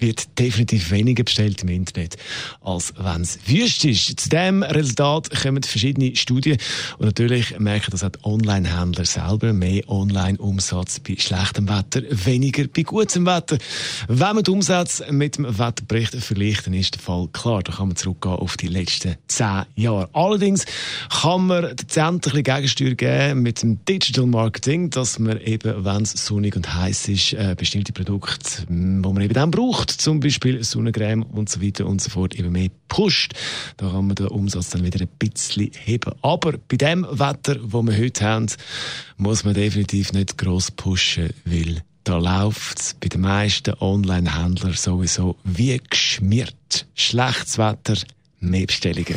wird definitiv weniger bestellt im Internet, als wenn es wüst ist. Zu diesem Resultat kommen verschiedene Studien und natürlich merken das auch die Online-Händler selber. Mehr Online-Umsatz bei schlechtem Wetter, weniger bei gutem Wetter. Wenn man die Umsätze mit dem Wetterbericht vergleicht, dann ist der Fall klar. Da kann man zurückgehen auf die letzten zehn Jahre. Allerdings kann man den Cent ein bisschen Gegensteuer geben mit dem Digital Marketing, dass man eben, wenn es sonnig und heiß ist, äh, bestimmte Produkte, wo man eben dann braucht, zum Beispiel Sonnencreme und so weiter und so fort, eben mehr pusht. Da kann man den Umsatz dann wieder ein bisschen heben. Aber bei dem Wetter, wo wir heute haben, muss man definitiv nicht gross pushen, weil da läuft es bei den meisten Online-Händlern sowieso wie geschmiert. Schlechtes Wetter, mehr Bestellungen.